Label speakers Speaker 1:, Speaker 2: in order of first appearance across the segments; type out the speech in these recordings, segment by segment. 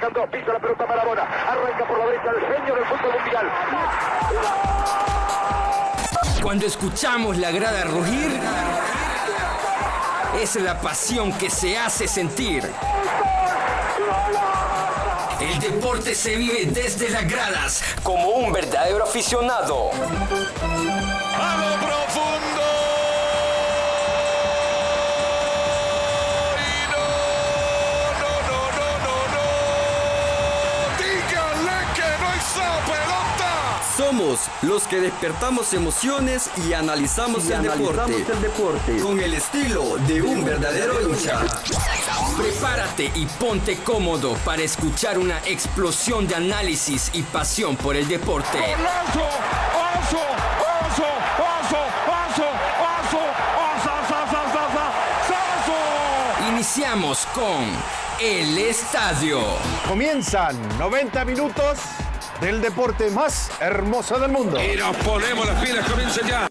Speaker 1: marcan dos, pisa la pelota Maradona, arranca por la derecha el genio del fútbol mundial.
Speaker 2: Cuando escuchamos la grada rugir, es la pasión que se hace sentir. El deporte se vive desde las gradas como un verdadero aficionado.
Speaker 3: A
Speaker 4: Somos los que despertamos emociones y analizamos, el, deporte, con el estilo de un verdadero lucha.
Speaker 2: Prepárate y ponte cómodo para escuchar una explosión de análisis y pasión por el deporte.
Speaker 3: ¡Golazo! ¡Oso! ¡Oso! ¡Oso! ¡Oso! ¡Oso! ¡Oso!
Speaker 2: Iniciamos con El Estadio.
Speaker 5: Comienzan 90 minutos del deporte más hermoso del mundo.
Speaker 3: Y nos ponemos las pilas, comienza ya.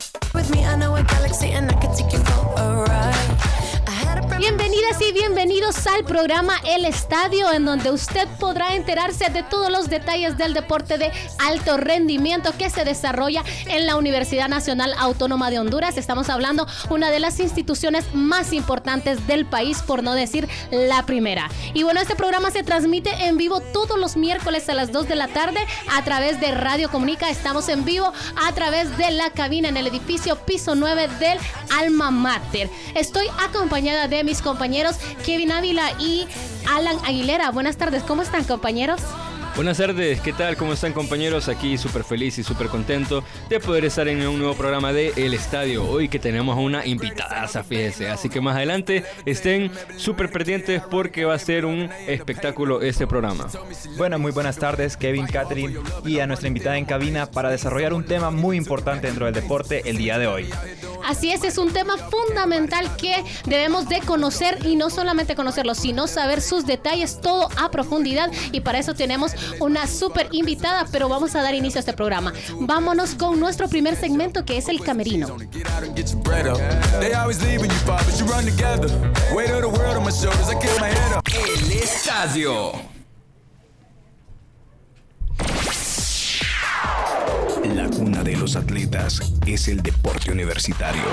Speaker 6: Bienvenidas y bienvenidos al programa El Estadio, en donde usted podrá enterarse de todos los detalles del deporte de alto rendimiento que se desarrolla en la Universidad Nacional Autónoma de Honduras. Estamos hablando una de las instituciones más importantes del país, por no decir la primera. Y bueno, este programa se transmite en vivo todos los miércoles a las 2 de la tarde a través de Radio Comunica. Estamos en vivo a través de la cabina en el edificio piso 9 del Alma Mater. Estoy acompañada de mis compañeros Kevin Ávila y Alan Aguilera. Buenas tardes, ¿cómo están compañeros?
Speaker 7: Buenas tardes, ¿qué tal? ¿Cómo están compañeros? Aquí súper feliz y súper contento de poder estar en un nuevo programa de El Estadio. Hoy que tenemos a una invitada, fíjense. Así que más adelante estén súper pendientes porque va a ser un espectáculo este programa.
Speaker 8: Bueno, muy buenas tardes, Kevin, Catherine y a nuestra invitada en cabina para desarrollar un tema muy importante dentro del deporte el día de hoy.
Speaker 6: Así es, es un tema fundamental que debemos de conocer y no solamente conocerlo, sino saber sus detalles, todo a profundidad. Y para eso tenemos una súper invitada, pero vamos a dar inicio a este programa. Vámonos con nuestro primer segmento que es el camerino.
Speaker 2: El estadio.
Speaker 9: La cuna de los atletas es el deporte universitario.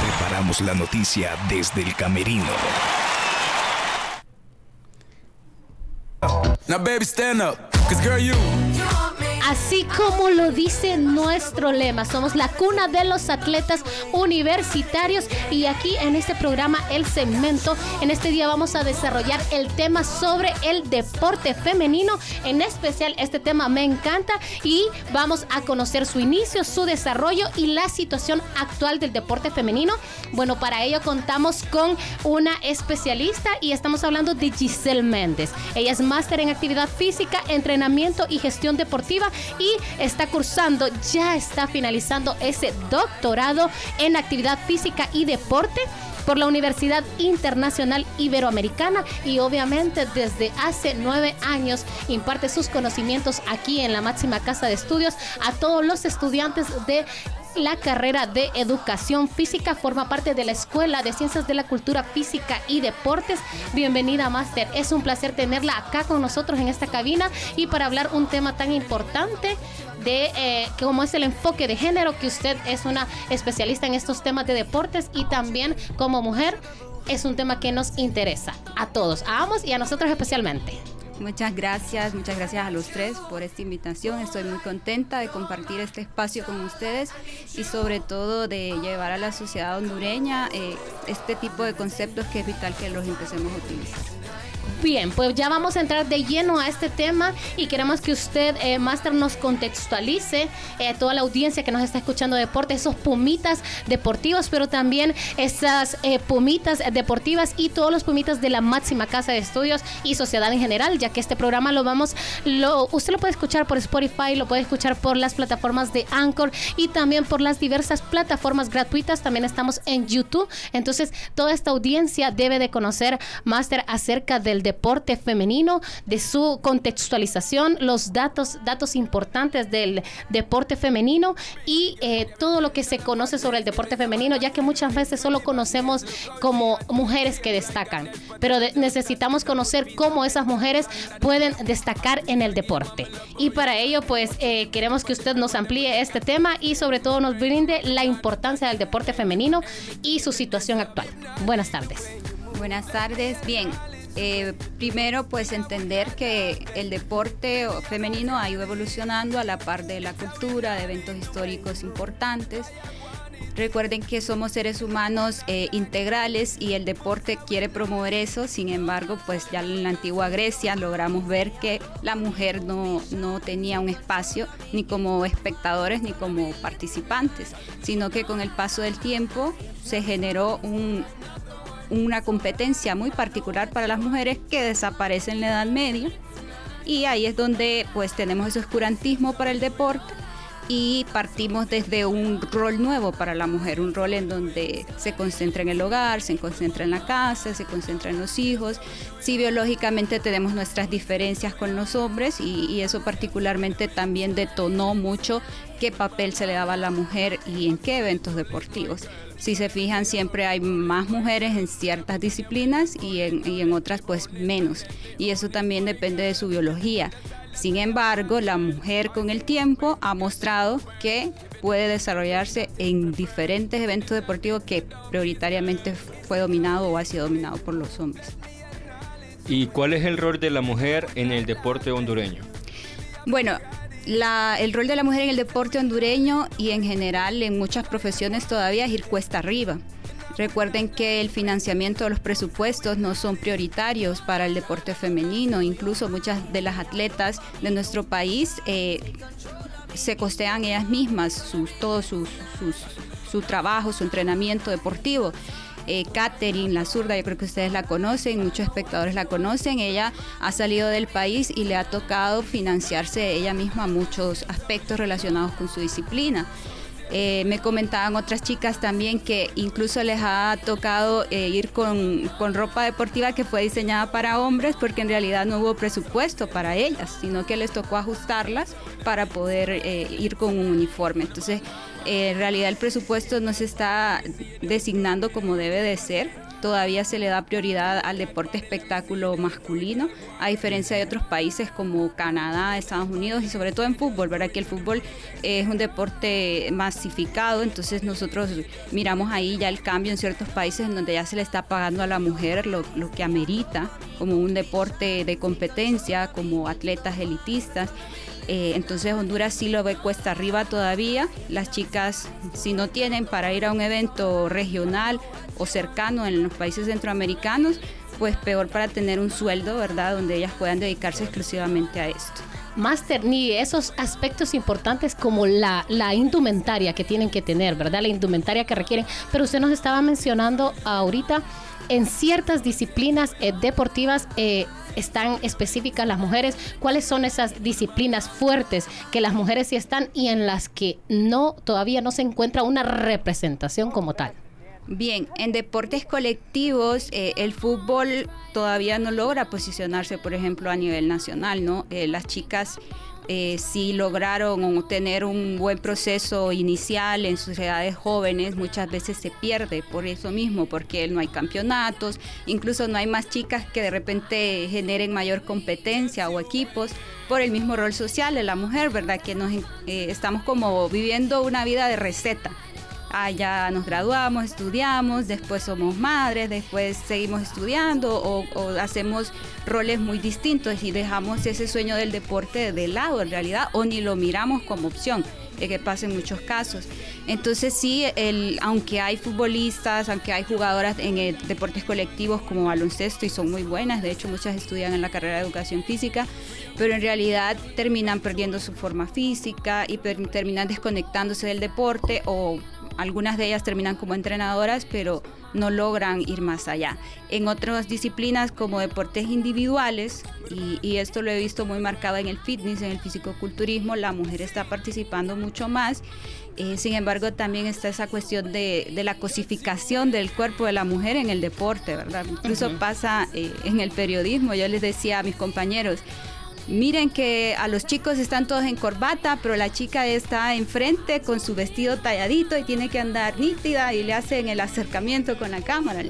Speaker 9: Preparamos la noticia desde el camerino.
Speaker 3: Now, baby, stand up. Cause, girl, you.
Speaker 6: Así como lo dice nuestro lema, somos la cuna de los atletas universitarios y aquí en este programa El Segmento, en este día vamos a desarrollar el tema sobre el deporte femenino, en especial este tema me encanta y vamos a conocer su inicio, su desarrollo y la situación actual del deporte femenino. Bueno, para ello contamos con una especialista y estamos hablando de Giselle Méndez. Ella es máster en actividad física, entrenamiento y gestión deportiva y está cursando, ya está finalizando ese doctorado en actividad física y deporte por la Universidad Internacional Iberoamericana y obviamente desde hace nueve años imparte sus conocimientos aquí en la máxima casa de estudios a todos los estudiantes de la carrera de educación física, forma parte de la Escuela de Ciencias de la Cultura Física y Deportes. Bienvenida, Máster. Es un placer tenerla acá con nosotros en esta cabina y para hablar un tema tan importante de eh, cómo es el enfoque de género, que usted es una especialista en estos temas de deportes y también como mujer es un tema que nos interesa a todos, a ambos y a nosotros especialmente.
Speaker 10: Muchas gracias, muchas gracias a los tres por esta invitación. Estoy muy contenta de compartir este espacio con ustedes y sobre todo de llevar a la sociedad hondureña eh, este tipo de conceptos que es vital que los empecemos a utilizar.
Speaker 6: Bien, pues ya vamos a entrar de lleno a este tema y queremos que usted, eh, Máster, nos contextualice eh, toda la audiencia que nos está escuchando de deporte, esos pumitas deportivos, pero también esas eh, pumitas deportivas y todos los pumitas de la máxima casa de estudios y sociedad en general, ya que este programa lo vamos, lo, usted lo puede escuchar por Spotify, lo puede escuchar por las plataformas de Anchor y también por las diversas plataformas gratuitas, también estamos en YouTube, entonces toda esta audiencia debe de conocer, Máster, acerca del deporte deporte femenino, de su contextualización, los datos, datos importantes del deporte femenino y eh, todo lo que se conoce sobre el deporte femenino, ya que muchas veces solo conocemos como mujeres que destacan, pero necesitamos conocer cómo esas mujeres pueden destacar en el deporte. Y para ello, pues eh, queremos que usted nos amplíe este tema y sobre todo nos brinde la importancia del deporte femenino y su situación actual. Buenas tardes.
Speaker 10: Buenas tardes. Bien, eh, primero, pues entender que el deporte femenino ha ido evolucionando a la par de la cultura, de eventos históricos importantes. Recuerden que somos seres humanos eh, integrales y el deporte quiere promover eso, sin embargo, pues ya en la antigua Grecia logramos ver que la mujer no, no tenía un espacio ni como espectadores ni como participantes, sino que con el paso del tiempo se generó un, una competencia muy particular para las mujeres que desaparece en la Edad Media. Y ahí es donde pues tenemos ese oscurantismo para el deporte y partimos desde un rol nuevo para la mujer, un rol en donde se concentra en el hogar, se concentra en la casa, se concentra en los hijos. Sí, biológicamente tenemos nuestras diferencias con los hombres y, eso particularmente también detonó mucho qué papel se le daba a la mujer y en qué eventos deportivos. Si se fijan, siempre hay más mujeres en ciertas disciplinas y en otras pues menos. Y eso también depende de su biología. Sin embargo, la mujer con el tiempo ha mostrado que puede desarrollarse en diferentes eventos deportivos que prioritariamente fue dominado o ha sido dominado por los hombres.
Speaker 7: ¿Y cuál es el rol de la mujer en el deporte hondureño?
Speaker 10: Bueno, el rol de la mujer en el deporte hondureño y en general en muchas profesiones todavía es ir cuesta arriba. Recuerden que el financiamiento de los presupuestos no son prioritarios para el deporte femenino. Incluso muchas de las atletas de nuestro país eh, se costean ellas mismas todo su trabajo, su entrenamiento deportivo. Eh, Catherine, la zurda, yo creo que ustedes la conocen, muchos espectadores la conocen. Ella ha salido del país y le ha tocado financiarse ella misma muchos aspectos relacionados con su disciplina. Eh, me comentaban otras chicas también que incluso les ha tocado eh, ir con, ropa deportiva que fue diseñada para hombres porque en realidad no hubo presupuesto para ellas, sino que les tocó ajustarlas para poder eh, ir con un uniforme. Entonces, en realidad el presupuesto no se está designando como debe de ser todavía se le da prioridad al deporte espectáculo masculino, a diferencia de otros países como Canadá, Estados Unidos y sobre todo en fútbol, ¿verdad? Que el fútbol es un deporte masificado, entonces nosotros miramos ahí ya el cambio en ciertos países en donde ya se le está pagando a la mujer lo, lo que amerita como un deporte de competencia, como atletas elitistas. Eh, entonces Honduras sí lo ve cuesta arriba todavía. Las chicas, si no tienen para ir a un evento regional o cercano en los países centroamericanos, pues peor para tener un sueldo, ¿verdad? Donde ellas puedan dedicarse exclusivamente a esto.
Speaker 6: Máster, ni esos aspectos importantes como la, la, indumentaria que tienen que tener, ¿verdad? La indumentaria que requieren. Pero usted nos estaba mencionando ahorita en ciertas disciplinas eh, deportivas eh, están específicas las mujeres, cuáles son esas disciplinas fuertes que las mujeres sí están y en las que no todavía no se encuentra una representación como tal.
Speaker 10: Bien, en deportes colectivos eh, el fútbol todavía no logra posicionarse, por ejemplo, a nivel nacional, ¿no? Eh, las chicas eh, si lograron tener un buen proceso inicial en sus edades jóvenes, muchas veces se pierde por eso mismo, porque no hay campeonatos, incluso no hay más chicas que de repente generen mayor competencia o equipos por el mismo rol social de la mujer, ¿verdad? Que nos, eh, estamos como viviendo una vida de receta ah, ya nos graduamos, estudiamos, después somos madres, después seguimos estudiando o, hacemos roles muy distintos y dejamos ese sueño del deporte de lado en realidad o ni lo miramos como opción que pasa en muchos casos. Entonces sí, el, aunque hay futbolistas, aunque hay jugadoras en deportes colectivos como baloncesto y son muy buenas, de hecho muchas estudian en la carrera de educación física, pero en realidad terminan perdiendo su forma física y terminan desconectándose del deporte o algunas de ellas terminan como entrenadoras, pero no logran ir más allá. En otras disciplinas como deportes individuales, y, esto lo he visto muy marcado en el fitness, en el fisicoculturismo, la mujer está participando mucho más. Eh, sin embargo, también está esa cuestión de, la cosificación del cuerpo de la mujer en el deporte, ¿verdad? Incluso pasa eh, en el periodismo. Yo les decía a mis compañeros, miren que a los chicos están todos en corbata, pero la chica está enfrente con su vestido talladito y tiene que andar nítida y le hacen el acercamiento con la cámara.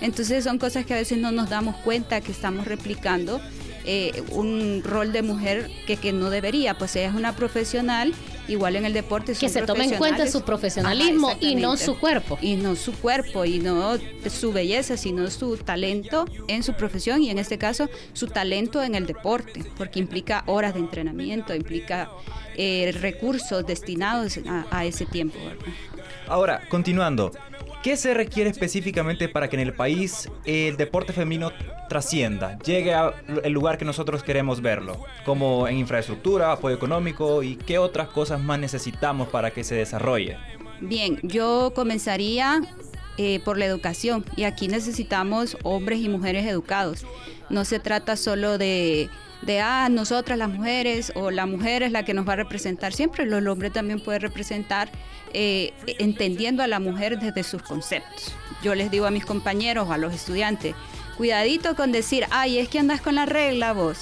Speaker 10: Entonces son cosas que a veces no nos damos cuenta que estamos replicando eh, un rol de mujer que, que no debería, pues ella es una profesional igual en el deporte.
Speaker 6: Que se tome en cuenta su profesionalismo y no su cuerpo.
Speaker 10: Y no su cuerpo y no su belleza, sino su talento en su profesión y en este caso su talento en el deporte, porque implica horas de entrenamiento, implica eh, recursos destinados a, ese tiempo.
Speaker 8: Ahora, continuando, ¿Qué se requiere específicamente para que en el país el deporte femenino trascienda, llegue al lugar que nosotros queremos verlo? Como en infraestructura, apoyo económico y qué otras cosas más necesitamos para que se desarrolle.
Speaker 10: Bien, yo comenzaría eh, por la educación y aquí necesitamos hombres y mujeres educados. No se trata solo de de, ah, nosotras las mujeres o la mujer es la que nos va a representar. Siempre el hombre también puede representar eh, entendiendo a la mujer desde sus conceptos. Yo les digo a mis compañeros o a los estudiantes, cuidadito con decir, ay, es que andas con la regla vos,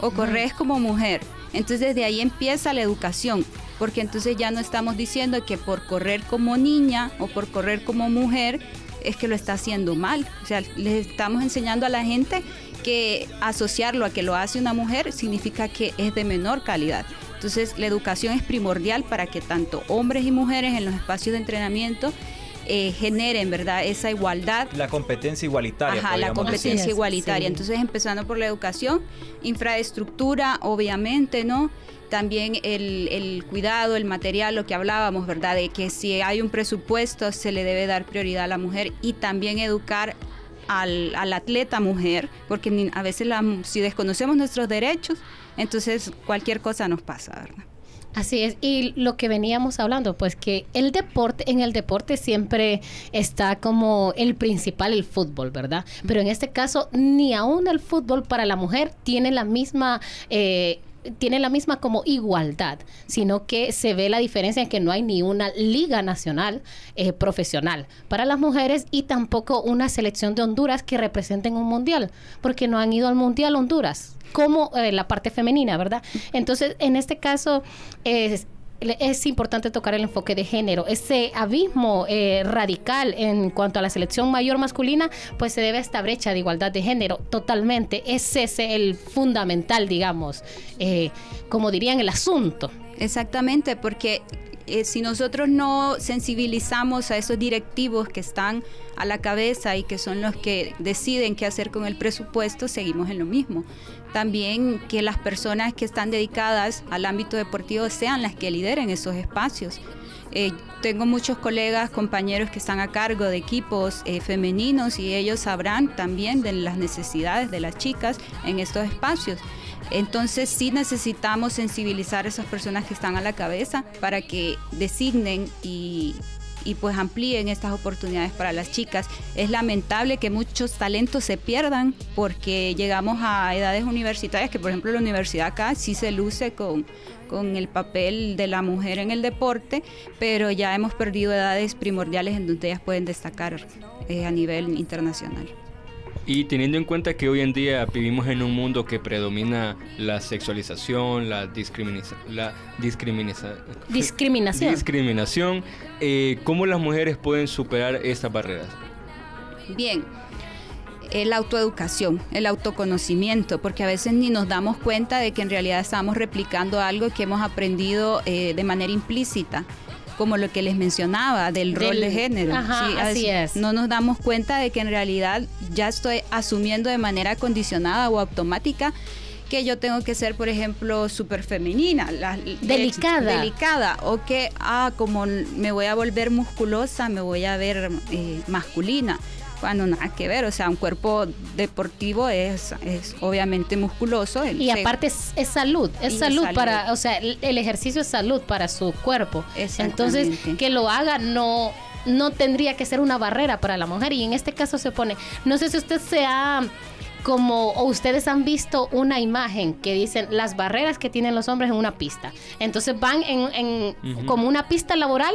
Speaker 10: o corres como mujer. Entonces desde ahí empieza la educación, porque entonces ya no estamos diciendo que por correr como niña o por correr como mujer es que lo está haciendo mal. O sea, les estamos enseñando a la gente que asociarlo a que lo hace una mujer significa que es de menor calidad. Entonces la educación es primordial para que tanto hombres y mujeres en los espacios de entrenamiento eh, generen, ¿verdad? Esa igualdad.
Speaker 8: La competencia igualitaria.
Speaker 10: Ajá, la competencia igualitaria. Entonces, empezando por la educación, infraestructura, obviamente, ¿no? También el, el, cuidado, el material, lo que hablábamos, ¿verdad? De que si hay un presupuesto se le debe dar prioridad a la mujer y también educar al, atleta mujer, porque a veces si desconocemos nuestros derechos, entonces cualquier cosa nos pasa, ¿verdad?
Speaker 6: Así es, y lo que veníamos hablando, pues que el deporte, en el deporte siempre está como el principal el fútbol, ¿verdad? Pero en este caso, ni aún el fútbol para la mujer tiene la misma eh, tiene la misma como igualdad, sino que se ve la diferencia en que no hay ni una liga nacional eh, profesional para las mujeres y tampoco una selección de Honduras que representen un mundial, porque no han ido al mundial Honduras, como eh, la parte femenina, ¿verdad? Entonces, en este caso, es es importante tocar el enfoque de género. Ese abismo eh, radical en cuanto a la selección mayor masculina, pues se debe a esta brecha de igualdad de género totalmente. Es ese el fundamental, digamos, eh, como dirían, el asunto.
Speaker 10: Exactamente, porque eh, si nosotros no sensibilizamos a esos directivos que están a la cabeza y que son los que deciden qué hacer con el presupuesto, seguimos en lo mismo también que las personas que están dedicadas al ámbito deportivo sean las que lideren esos espacios. Eh, tengo muchos colegas, compañeros que están a cargo de equipos eh, femeninos y ellos sabrán también de las necesidades de las chicas en estos espacios. Entonces sí necesitamos sensibilizar a esas personas que están a la cabeza para que designen y, y pues amplíen estas oportunidades para las chicas. Es lamentable que muchos talentos se pierdan porque llegamos a edades universitarias, que por ejemplo la universidad acá sí se luce con, con el papel de la mujer en el deporte, pero ya hemos perdido edades primordiales en donde ellas pueden destacar eh, a nivel internacional.
Speaker 7: Y teniendo en cuenta que hoy en día vivimos en un mundo que predomina la sexualización, la, discriminación, la
Speaker 6: discriminación,
Speaker 7: discriminación eh, ¿cómo las mujeres pueden superar estas barreras?
Speaker 10: Bien, la autoeducación, el autoconocimiento, porque a veces ni nos damos cuenta de que en realidad estamos replicando algo que hemos aprendido eh, de manera implícita como lo que les mencionaba del, rol de género.
Speaker 6: así es.
Speaker 10: No nos damos cuenta de que en realidad ya estoy asumiendo de manera condicionada o automática que yo tengo que ser, por ejemplo, súper femenina,
Speaker 6: delicada.
Speaker 10: delicada, o que, ah, como me voy a volver musculosa, me voy a ver eh, masculina. Cuando nada que ver, o sea, un cuerpo deportivo es, es obviamente musculoso. el-
Speaker 6: Y aparte es, es salud, es salud,
Speaker 10: salud.
Speaker 6: para, o sea, el, el ejercicio es salud para su cuerpo. Entonces, que lo haga no no tendría que ser una barrera para la mujer y en este caso se pone, no sé si usted se ha como o ustedes han visto una imagen que dicen las barreras que tienen los hombres en una pista. Entonces van en, en como una pista laboral,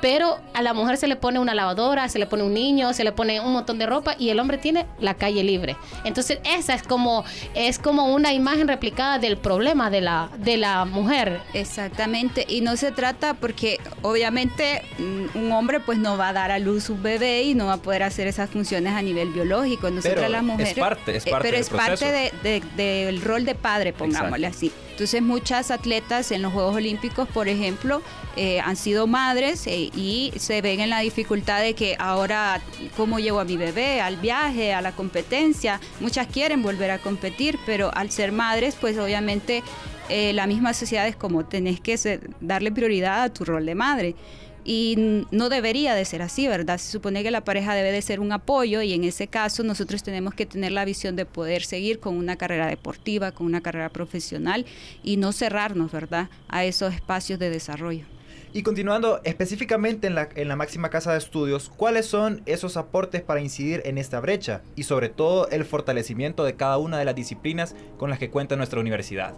Speaker 6: pero a la mujer se le pone una lavadora, se le pone un niño, se le pone un montón de ropa y el hombre tiene la calle libre. Entonces esa es como es como una imagen replicada del problema de la de la mujer.
Speaker 10: Exactamente, y no se trata porque obviamente mm, un hombre pues no va a dar a luz un bebé y no va a poder hacer esas funciones a nivel biológico. Nosotras
Speaker 8: Pero
Speaker 10: las
Speaker 8: es
Speaker 10: mujeres...
Speaker 8: parte, es
Speaker 10: eh,
Speaker 8: parte
Speaker 10: pero
Speaker 8: del
Speaker 10: es parte de- de- del rol de padre, pongámosle así. Entonces muchas atletas en los Juegos Olímpicos, por ejemplo, eh, han sido madres eh, y se ven en la dificultad de que ahora, ¿cómo llevo a mi bebé al viaje, a la competencia? Muchas quieren volver a competir, pero al ser madres, pues obviamente eh, la misma sociedad es como tenés que ser- darle prioridad a tu rol de madre. Y no debería de ser así, ¿verdad? Se supone que la pareja debe de ser un apoyo y en ese caso nosotros tenemos que tener la visión de poder seguir con una carrera deportiva, con una carrera profesional y no cerrarnos, ¿verdad? A esos espacios de desarrollo.
Speaker 8: Y continuando específicamente en la, en la máxima casa de estudios, ¿cuáles son esos aportes para incidir en esta brecha? Y sobre todo el fortalecimiento de cada una de las disciplinas con las que cuenta nuestra universidad.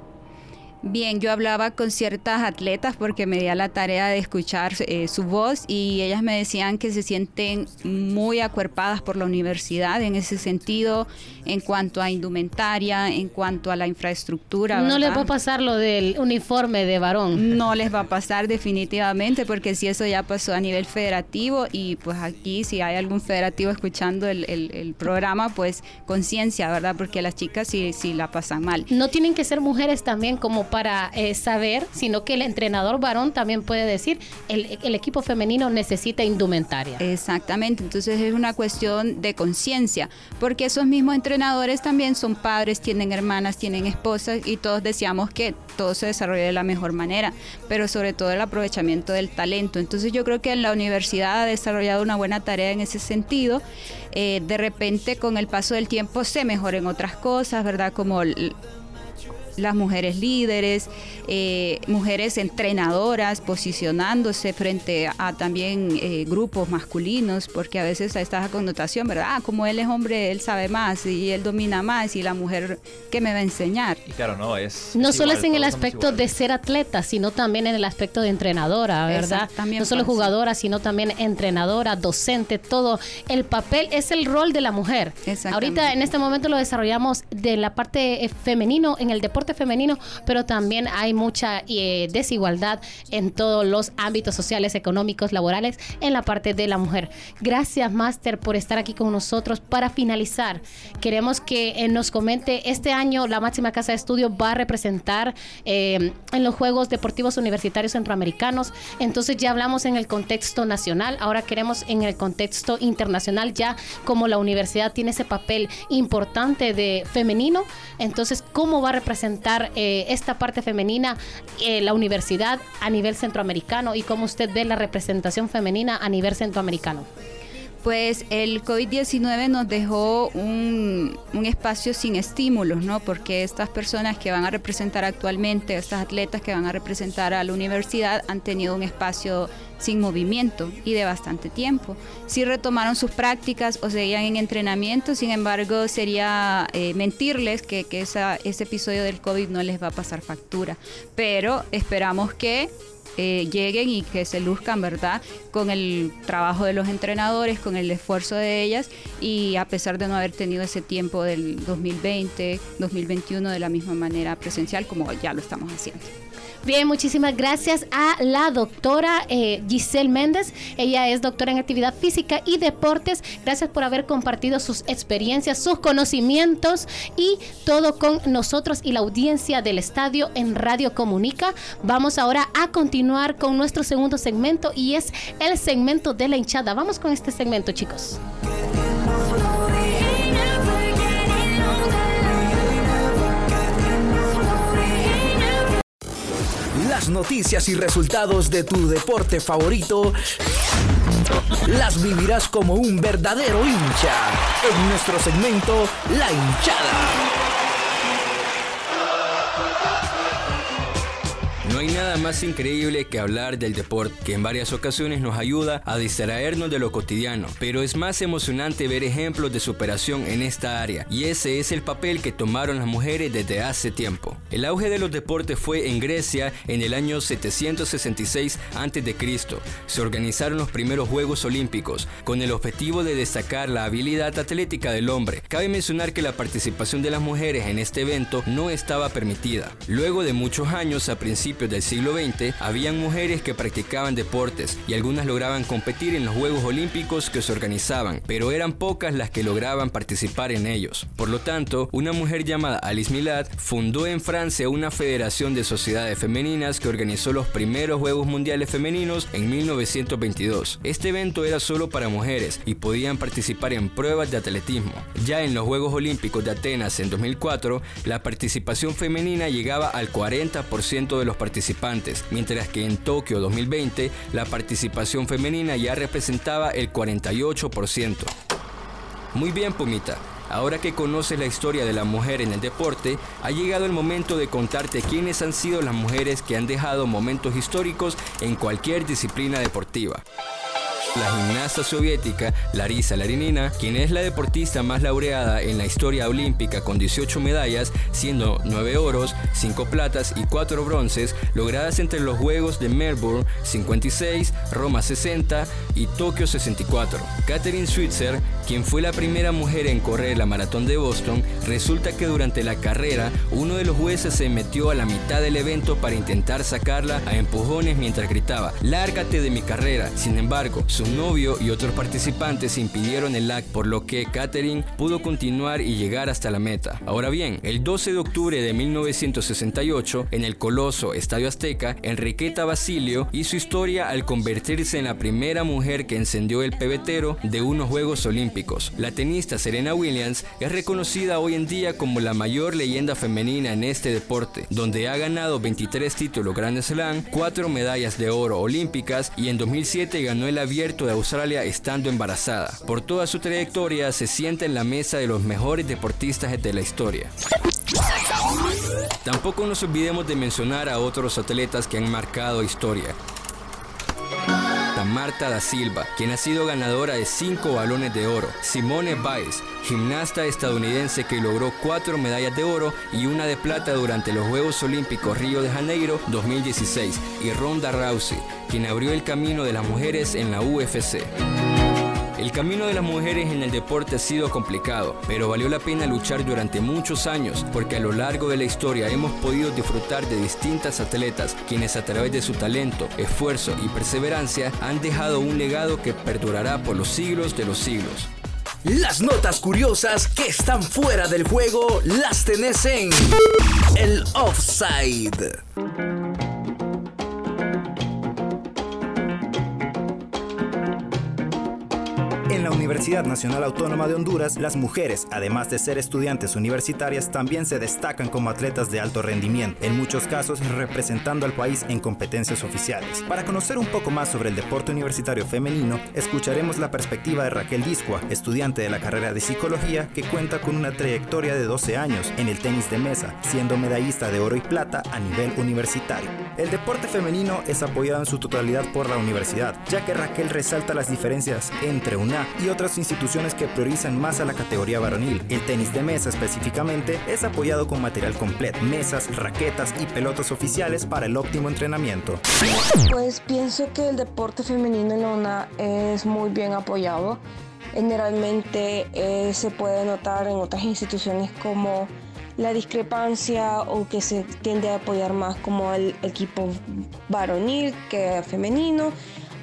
Speaker 10: Bien, yo hablaba con ciertas atletas porque me di a la tarea de escuchar eh, su voz y ellas me decían que se sienten muy acuerpadas por la universidad en ese sentido, en cuanto a indumentaria, en cuanto a la infraestructura.
Speaker 6: No les va a pasar lo del uniforme de varón.
Speaker 10: No les va a pasar definitivamente porque si eso ya pasó a nivel federativo y pues aquí si hay algún federativo escuchando el, el- el programa, pues conciencia, ¿verdad? Porque las chicas sí, sí la pasan mal.
Speaker 6: No tienen que ser mujeres también como para eh, saber, sino que el entrenador varón también puede decir, el, el equipo femenino necesita indumentaria.
Speaker 10: Exactamente, entonces es una cuestión de conciencia, porque esos mismos entrenadores también son padres, tienen hermanas, tienen esposas y todos deseamos que todo se desarrolle de la mejor manera, pero sobre todo el aprovechamiento del talento. Entonces yo creo que la universidad ha desarrollado una buena tarea en ese sentido. Eh, de repente con el paso del tiempo se mejoren otras cosas, ¿verdad? Como las mujeres líderes, eh, mujeres entrenadoras posicionándose frente a también eh, grupos masculinos, porque a veces está esa connotación, ¿verdad? Ah, como él es hombre, él sabe más y él domina más y la mujer, ¿qué me va a enseñar?
Speaker 8: Y claro, no, es...
Speaker 6: No solo
Speaker 8: igual,
Speaker 6: es en el aspecto de ser atleta, sino también en el aspecto de entrenadora, ¿verdad?
Speaker 10: También
Speaker 6: no solo
Speaker 10: pasa.
Speaker 6: jugadora, sino también entrenadora, docente, todo. El papel es el rol de la mujer. Ahorita en este momento lo desarrollamos de la parte femenino, en el deporte femenino, pero también hay mucha eh, desigualdad en todos los ámbitos sociales, económicos, laborales, en la parte de la mujer. Gracias, Master, por estar aquí con nosotros. Para finalizar, queremos que eh, nos comente, este año la máxima casa de estudio va a representar eh, en los Juegos Deportivos Universitarios Centroamericanos. Entonces ya hablamos en el contexto nacional, ahora queremos en el contexto internacional, ya como la universidad tiene ese papel importante de femenino, entonces cómo va a representar eh, esta parte femenina eh, la universidad a nivel centroamericano y cómo usted ve la representación femenina a nivel centroamericano.
Speaker 10: Pues el COVID-19 nos dejó un, espacio sin estímulos, ¿no? Porque estas personas que van a representar actualmente, estas atletas que van a representar a la universidad, han tenido un espacio sin movimiento y de bastante tiempo. Sí retomaron sus prácticas o seguían en entrenamiento, sin embargo sería eh, mentirles que, ese episodio del COVID no les va a pasar factura. Pero esperamos que eh, lleguen y que se luzcan, ¿verdad? Con el trabajo de los entrenadores, con el esfuerzo de ellas y a pesar de no haber tenido ese tiempo del 2020, 2021 de la misma manera presencial como ya lo estamos haciendo.
Speaker 6: Bien, muchísimas gracias a la doctora eh, Giselle Méndez. Ella es doctora en actividad física y deportes. Gracias por haber compartido sus experiencias, sus conocimientos y todo con nosotros y la audiencia del estadio en Radio Comunica. Vamos ahora a continuar con nuestro segundo segmento y es el segmento de la hinchada. Vamos con este segmento, chicos.
Speaker 9: Las noticias y resultados de tu deporte favorito
Speaker 11: las vivirás como un verdadero hincha en nuestro segmento La hinchada.
Speaker 2: Hay nada más increíble que hablar del deporte, que en varias ocasiones nos ayuda a distraernos de lo cotidiano, pero es más emocionante ver ejemplos de superación en esta área, y ese es el papel que tomaron las mujeres desde hace tiempo. El auge de los deportes fue en Grecia en el año 766 a.C. Se organizaron los primeros Juegos Olímpicos con el objetivo de destacar la habilidad atlética del hombre. Cabe mencionar que la participación de las mujeres en este evento no estaba permitida. Luego de muchos años, a principios del siglo XX, habían mujeres que practicaban deportes y algunas lograban competir en los Juegos Olímpicos que se organizaban, pero eran pocas las que lograban participar en ellos. Por lo tanto, una mujer llamada Alice Milad fundó en Francia una federación de sociedades femeninas que organizó los primeros Juegos Mundiales Femeninos en 1922. Este evento era solo para mujeres y podían participar en pruebas de atletismo. Ya en los Juegos Olímpicos de Atenas en 2004, la participación femenina llegaba al 40% de los participantes, mientras que en Tokio 2020 la participación femenina ya representaba el 48%. Muy bien, Pumita. Ahora que conoces la historia de la mujer en el deporte, ha llegado el momento de contarte quiénes han sido las mujeres que han dejado momentos históricos en cualquier disciplina deportiva la gimnasta soviética Larisa Larinina, quien es la deportista más laureada en la historia olímpica con 18 medallas, siendo 9 oros, 5 platas y 4 bronces, logradas entre los Juegos de Melbourne 56, Roma 60 y Tokio 64. Catherine Switzer, quien fue la primera mujer en correr la maratón de Boston, resulta que durante la carrera uno de los jueces se metió a la mitad del evento para intentar sacarla a empujones mientras gritaba, lárgate de mi carrera. Sin embargo, su novio y otros participantes impidieron el acto, por lo que Catherine pudo continuar y llegar hasta la meta. Ahora bien, el 12 de octubre de 1968, en el coloso Estadio Azteca, Enriqueta Basilio hizo historia al convertirse en la primera mujer que encendió el pebetero de unos Juegos Olímpicos. La tenista Serena Williams es reconocida hoy en día como la mayor leyenda femenina en este deporte, donde ha ganado 23 títulos Grand Slam, 4 medallas de oro olímpicas y en 2007 ganó el abierto de Australia estando embarazada. Por toda su trayectoria se sienta en la mesa de los mejores deportistas de la historia. Tampoco nos olvidemos de mencionar a otros atletas que han marcado historia. Marta da Silva, quien ha sido ganadora de 5 balones de oro. Simone Biles, gimnasta estadounidense que logró 4 medallas de oro y una de plata durante los Juegos Olímpicos Río de Janeiro 2016. Y Ronda Rousey, quien abrió el camino de las mujeres en la UFC. El camino de las mujeres en el deporte ha sido complicado, pero valió la pena luchar durante muchos años porque a lo largo de la historia hemos podido disfrutar de distintas atletas quienes a través de su talento, esfuerzo y perseverancia han dejado un legado que perdurará por los siglos de los siglos.
Speaker 11: Las notas curiosas que están fuera del juego las tenés en el offside.
Speaker 8: Universidad Nacional Autónoma de Honduras, las mujeres, además de ser estudiantes universitarias, también se destacan como atletas de alto rendimiento, en muchos casos representando al país en competencias oficiales. Para conocer un poco más sobre el deporte universitario femenino, escucharemos la perspectiva de Raquel Discua, estudiante de la carrera de psicología que cuenta con una trayectoria de 12 años en el tenis de mesa, siendo medallista de oro y plata a nivel universitario. El deporte femenino es apoyado en su totalidad por la universidad, ya que Raquel resalta las diferencias entre una y otras instituciones que priorizan más a la categoría varonil. El tenis de mesa específicamente es apoyado con material completo, mesas, raquetas y pelotas oficiales para el óptimo entrenamiento.
Speaker 12: Pues pienso que el deporte femenino en la es muy bien apoyado. Generalmente eh, se puede notar en otras instituciones como la discrepancia o que se tiende a apoyar más como el equipo varonil que femenino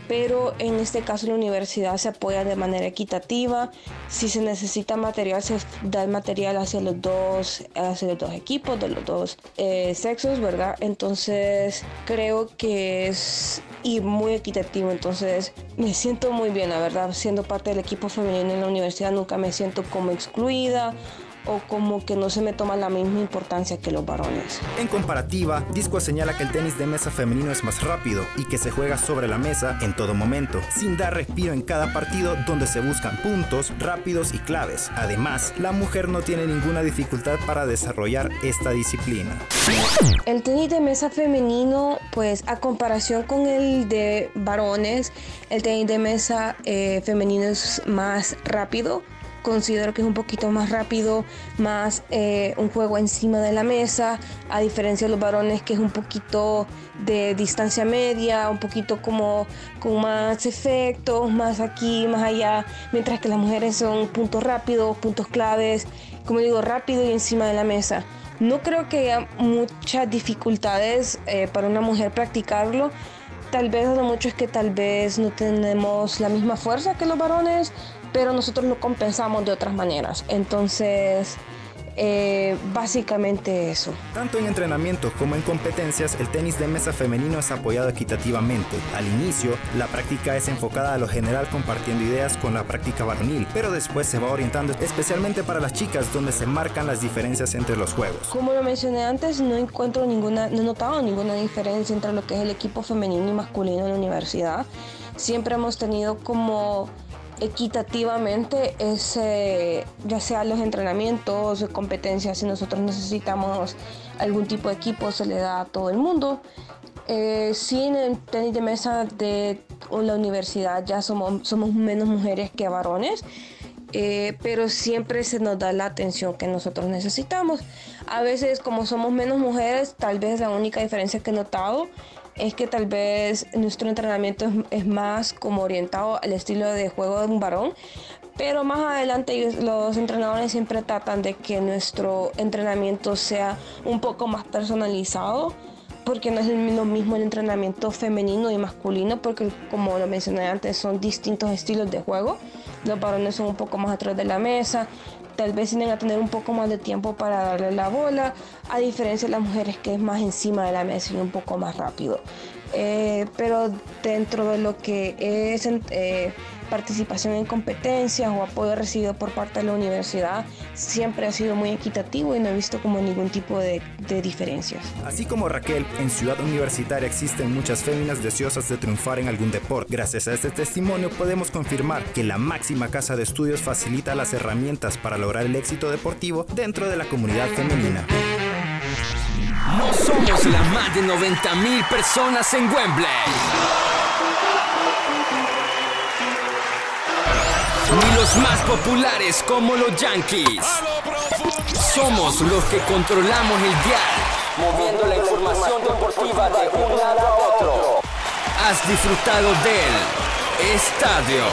Speaker 12: pero en este caso la universidad se apoya de manera equitativa. Si se necesita material, se da el material hacia los dos, hacia los dos equipos, de los dos eh, sexos, ¿verdad? Entonces creo que es y muy equitativo. Entonces me siento muy bien, la verdad, siendo parte del equipo femenino en la universidad, nunca me siento como excluida o como que no se me toma la misma importancia que los varones.
Speaker 13: En comparativa, Disco señala que el tenis de mesa femenino es más rápido y que se juega sobre la mesa en todo momento, sin dar respiro en cada partido donde se buscan puntos rápidos y claves. Además, la mujer no tiene ninguna dificultad para desarrollar esta disciplina.
Speaker 12: El tenis de mesa femenino, pues a comparación con el de varones, el tenis de mesa eh, femenino es más rápido considero que es un poquito más rápido, más eh, un juego encima de la mesa, a diferencia de los varones que es un poquito de distancia media, un poquito como con más efectos, más aquí, más allá, mientras que las mujeres son puntos rápidos, puntos claves, como digo, rápido y encima de la mesa. No creo que haya muchas dificultades eh, para una mujer practicarlo. Tal vez lo mucho es que tal vez no tenemos la misma fuerza que los varones pero nosotros lo compensamos de otras maneras. Entonces, eh, básicamente eso.
Speaker 13: Tanto en entrenamiento como en competencias, el tenis de mesa femenino es apoyado equitativamente. Al inicio, la práctica es enfocada a lo general compartiendo ideas con la práctica varonil, pero después se va orientando especialmente para las chicas donde se marcan las diferencias entre los juegos.
Speaker 12: Como lo mencioné antes, no encuentro ninguna, no he notado ninguna diferencia entre lo que es el equipo femenino y masculino en la universidad. Siempre hemos tenido como equitativamente ese, ya sea los entrenamientos, competencias, si nosotros necesitamos algún tipo de equipo, se le da a todo el mundo. Eh, sí, en el tenis de mesa de la universidad ya somos, somos menos mujeres que varones, eh, pero siempre se nos da la atención que nosotros necesitamos. A veces, como somos menos mujeres, tal vez la única diferencia que he notado es que tal vez nuestro entrenamiento es, más como orientado al estilo de juego de un varón, pero más adelante los entrenadores siempre tratan de que nuestro entrenamiento sea un poco más personalizado, porque no es lo mismo el entrenamiento femenino y masculino, porque como lo mencioné antes son distintos estilos de juego. Los varones son un poco más atrás de la mesa, tal vez tienen a tener un poco más de tiempo para darle la bola, a diferencia de las mujeres que es más encima de la mesa y un poco más rápido. Eh, pero dentro de lo que es eh, participación en competencias o apoyo recibido por parte de la universidad siempre ha sido muy equitativo y no he visto como ningún tipo de, de diferencias.
Speaker 13: Así como Raquel, en Ciudad Universitaria existen muchas féminas deseosas de triunfar en algún deporte. Gracias a este testimonio podemos confirmar que la máxima casa de estudios facilita las herramientas para lograr el éxito deportivo dentro de la comunidad femenina.
Speaker 11: No somos las más de 90 mil personas en Wembley. Ni los más populares como los Yankees. Somos los que controlamos el dial, moviendo la información deportiva de un lado a otro. Has disfrutado del estadio